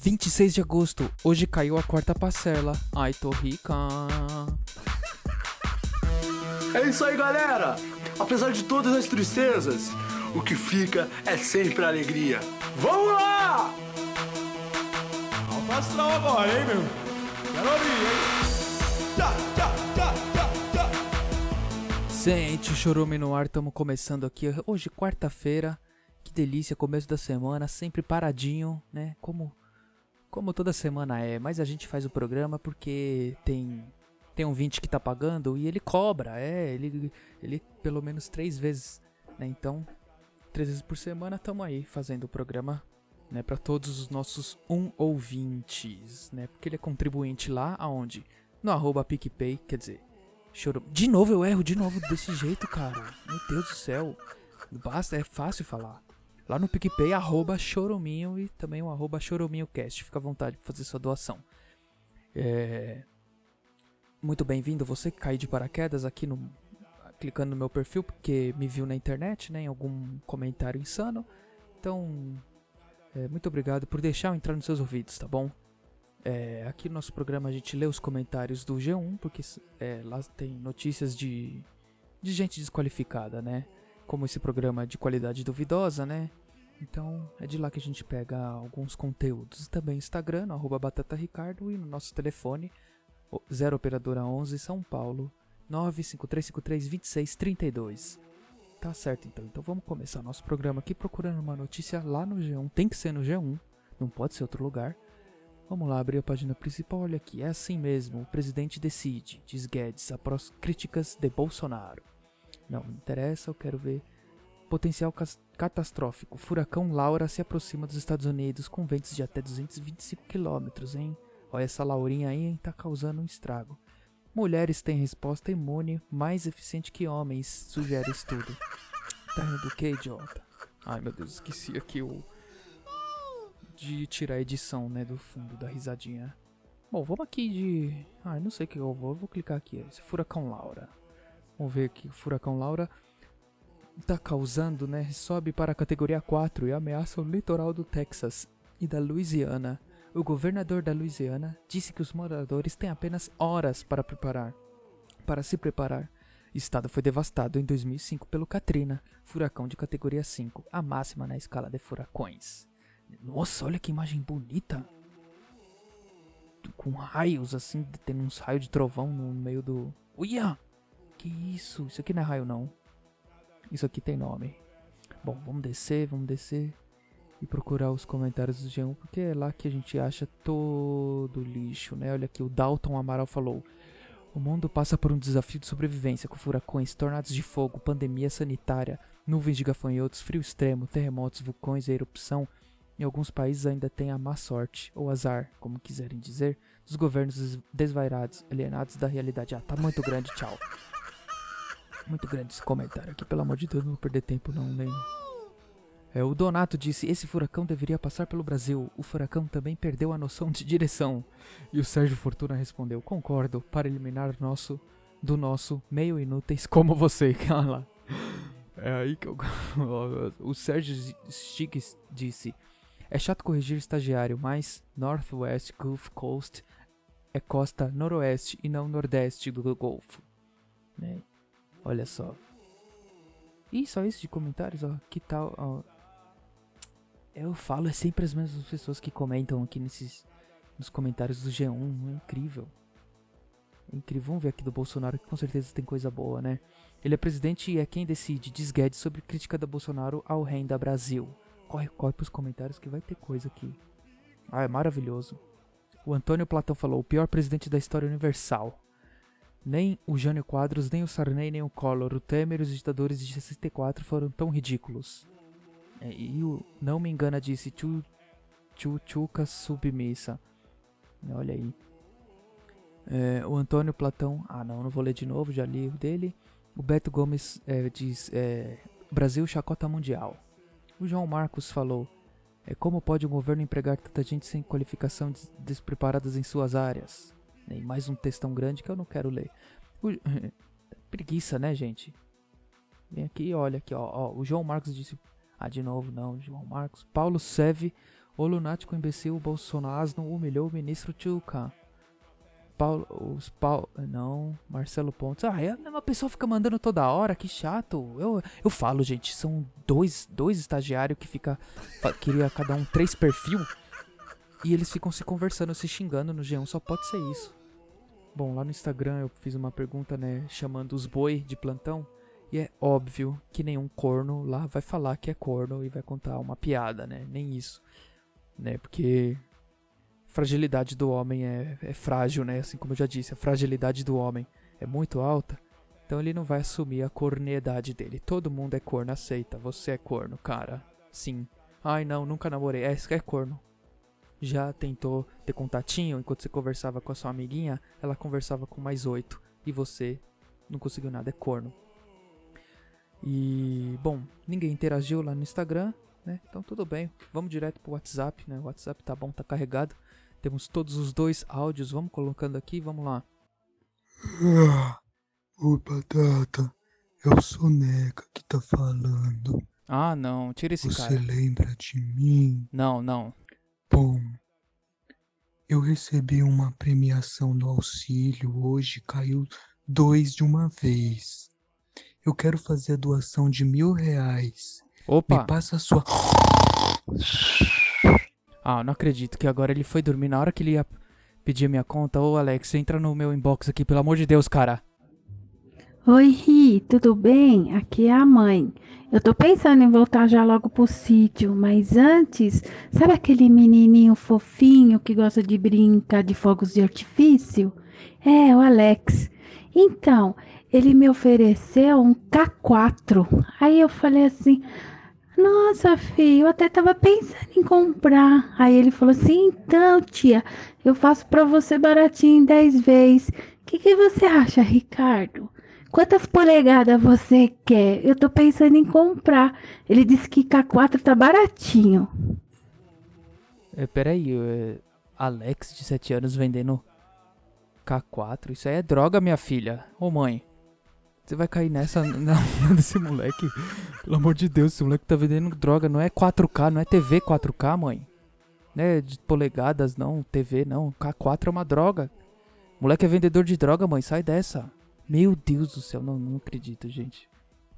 26 de agosto, hoje caiu a quarta parcela. Ai, tô rica. É isso aí, galera! Apesar de todas as tristezas, o que fica é sempre a alegria. Vamos lá! Alto astral agora, hein, meu? Quero ouvir, hein? Tchá, tchá, tchá, tchá, tchá. Sente o chorume no ar, estamos começando aqui hoje, quarta-feira. Que delícia, começo da semana, sempre paradinho, né? Como, como toda semana é. Mas a gente faz o programa porque tem tem um 20 que tá pagando e ele cobra, é, ele, ele pelo menos três vezes, né? Então, três vezes por semana estamos aí fazendo o programa, né? Para todos os nossos um ouvintes, né? Porque ele é contribuinte lá aonde? No arroba PicPay, quer dizer, choro. De novo eu erro, de novo desse jeito, cara. Meu Deus do céu. Basta, é fácil falar. Lá no PicPay, arroba Chorominho e também o arroba ChorominhoCast. Fica à vontade para fazer sua doação. É... Muito bem-vindo, você que caiu de paraquedas aqui no... Clicando no meu perfil, porque me viu na internet, né? Em algum comentário insano. Então, é, muito obrigado por deixar eu entrar nos seus ouvidos, tá bom? É, aqui no nosso programa a gente lê os comentários do G1, porque é, lá tem notícias de, de gente desqualificada, né? Como esse programa é de qualidade duvidosa, né? Então é de lá que a gente pega alguns conteúdos. Também Instagram, arroba Batata Ricardo, e no nosso telefone, 0 Operadora 11 São Paulo, 953532632. Tá certo então, então vamos começar nosso programa aqui procurando uma notícia lá no G1. Tem que ser no G1, não pode ser outro lugar. Vamos lá, abrir a página principal. Olha aqui, é assim mesmo. O presidente decide, diz Guedes, após críticas de Bolsonaro. Não, não interessa, eu quero ver. Potencial catastrófico. Furacão Laura se aproxima dos Estados Unidos com ventos de até 225 km, hein? Olha essa Laurinha aí, hein? Tá causando um estrago. Mulheres têm resposta imune mais eficiente que homens, sugere estudo. Tá rindo do que, idiota? Ai meu Deus, esqueci aqui o. De tirar a edição, né? Do fundo da risadinha. Bom, vamos aqui de. Ai, não sei o que eu vou. Eu vou clicar aqui. Esse Furacão Laura. Vamos ver aqui. Furacão Laura tá causando, né? Sobe para a categoria 4 e ameaça o litoral do Texas e da Louisiana. O governador da Louisiana disse que os moradores têm apenas horas para preparar, para se preparar. O estado foi devastado em 2005 pelo Katrina, furacão de categoria 5, a máxima na escala de furacões. Nossa, olha que imagem bonita! Com raios assim, tendo uns raios de trovão no meio do. Uia! Que isso? Isso aqui não é raio não. Isso aqui tem nome. Bom, vamos descer, vamos descer e procurar os comentários do G1, porque é lá que a gente acha todo lixo, né? Olha aqui, o Dalton Amaral falou: O mundo passa por um desafio de sobrevivência com furacões, tornados de fogo, pandemia sanitária, nuvens de gafanhotos, frio extremo, terremotos, vulcões e erupção. Em alguns países ainda tem a má sorte, ou azar, como quiserem dizer, dos governos des- desvairados, alienados da realidade. Ah, tá muito grande, tchau. Muito grande esse comentário aqui, pelo amor de Deus, não vou perder tempo não lendo. É, o Donato disse: Esse furacão deveria passar pelo Brasil. O furacão também perdeu a noção de direção. E o Sérgio Fortuna respondeu: Concordo, para eliminar nosso do nosso meio inúteis como você. Olha lá. É aí que eu. o Sérgio Stiggs disse: É chato corrigir estagiário, mas Northwest Gulf Coast é costa noroeste e não nordeste do Golfo. Né? Olha só. E só isso de comentários, ó. Que tal, ó. Eu falo, é sempre as mesmas pessoas que comentam aqui nesses nos comentários do G1. É incrível. É incrível. Vamos ver aqui do Bolsonaro, que com certeza tem coisa boa, né? Ele é presidente e é quem decide, diz Guedes, sobre crítica da Bolsonaro ao Renda Brasil. Corre, corre pros comentários que vai ter coisa aqui. Ah, é maravilhoso. O Antônio Platão falou, o pior presidente da história universal. Nem o Jânio Quadros, nem o Sarney, nem o Collor, o Temer e os ditadores de 64 foram tão ridículos. É, e o Não Me Engana disse Chu, chu Chuca submissa. Olha aí. É, o Antônio Platão. Ah, não, não vou ler de novo, já li o dele. O Beto Gomes é, diz: é, Brasil chacota mundial. O João Marcos falou: é, Como pode um governo empregar tanta gente sem qualificação des despreparadas em suas áreas? E mais um textão grande que eu não quero ler. O- Preguiça, né, gente? Vem aqui, olha aqui, ó, ó. O João Marcos disse. Ah, de novo, não, João Marcos. Paulo Seve. O lunático imbecil Bolsonaro humilhou o ministro Tchuca. Paulo, os Paulo, não, Marcelo Pontes. Ah, é, a pessoa fica mandando toda hora, que chato. Eu, eu falo, gente, são dois, dois estagiários que fica queria cada um três perfil e eles ficam se conversando, se xingando no G1, só pode ser isso. Bom, lá no Instagram eu fiz uma pergunta, né, chamando os boi de plantão. E é óbvio que nenhum corno lá vai falar que é corno e vai contar uma piada, né? Nem isso. Né? Porque fragilidade do homem é, é frágil, né? Assim como eu já disse, a fragilidade do homem é muito alta. Então ele não vai assumir a corniedade dele. Todo mundo é corno, aceita. Você é corno, cara. Sim. Ai não, nunca namorei. É, é corno. Já tentou ter contatinho enquanto você conversava com a sua amiguinha? Ela conversava com mais oito. E você não conseguiu nada. É corno. E, bom, ninguém interagiu lá no Instagram, né? Então tudo bem. Vamos direto pro WhatsApp, né? O WhatsApp tá bom, tá carregado. Temos todos os dois áudios. Vamos colocando aqui, vamos lá. Ah, ô Batata, é o Soneca que tá falando. Ah, não, tira esse Você cara. Você lembra de mim? Não, não. Bom, eu recebi uma premiação no auxílio hoje, caiu dois de uma vez. Eu quero fazer a doação de mil reais. Opa! Me passa a sua. Ah, não acredito que agora ele foi dormir na hora que ele ia pedir a minha conta. Ô, Alex, entra no meu inbox aqui, pelo amor de Deus, cara. Oi, Ri, tudo bem? Aqui é a mãe. Eu tô pensando em voltar já logo pro sítio, mas antes, sabe aquele menininho fofinho que gosta de brincar de fogos de artifício? É, o Alex. Então, ele me ofereceu um K4. Aí eu falei assim: Nossa, filho, eu até tava pensando em comprar. Aí ele falou assim: Então, tia, eu faço para você baratinho em 10 vezes. O que, que você acha, Ricardo? Quantas polegadas você quer? Eu tô pensando em comprar. Ele disse que K4 tá baratinho. É, peraí, é, Alex de 7 anos vendendo K4? Isso aí é droga, minha filha. Ô mãe, você vai cair nessa não, desse moleque. Pelo amor de Deus, esse moleque tá vendendo droga. Não é 4K, não é TV 4K, mãe. Não é de polegadas, não. TV, não. K4 é uma droga. Moleque é vendedor de droga, mãe. Sai dessa. Meu Deus do céu, não, não acredito, gente.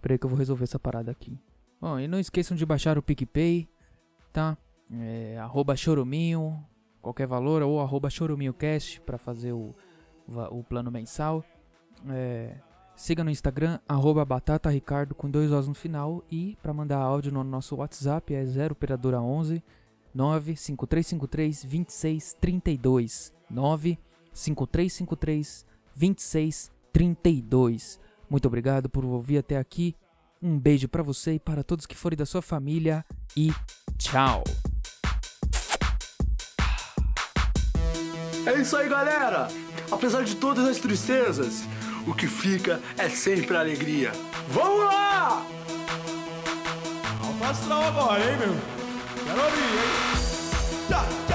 Peraí que eu vou resolver essa parada aqui. Bom, e não esqueçam de baixar o PicPay, tá? É, arroba choruminho, qualquer valor, ou arroba choruminhocast pra fazer o, o plano mensal. É, siga no Instagram, arroba batataricardo com dois Os no final. E para mandar áudio no nosso WhatsApp é 0 operadora 11 95353 2632 95353 2632 32. Muito obrigado por ouvir até aqui. Um beijo para você e para todos que forem da sua família e tchau. É isso aí, galera. Apesar de todas as tristezas, o que fica é sempre a alegria. Vamos lá! Alto agora, hein, meu? Quero ouvir, hein? Tchá, tchá.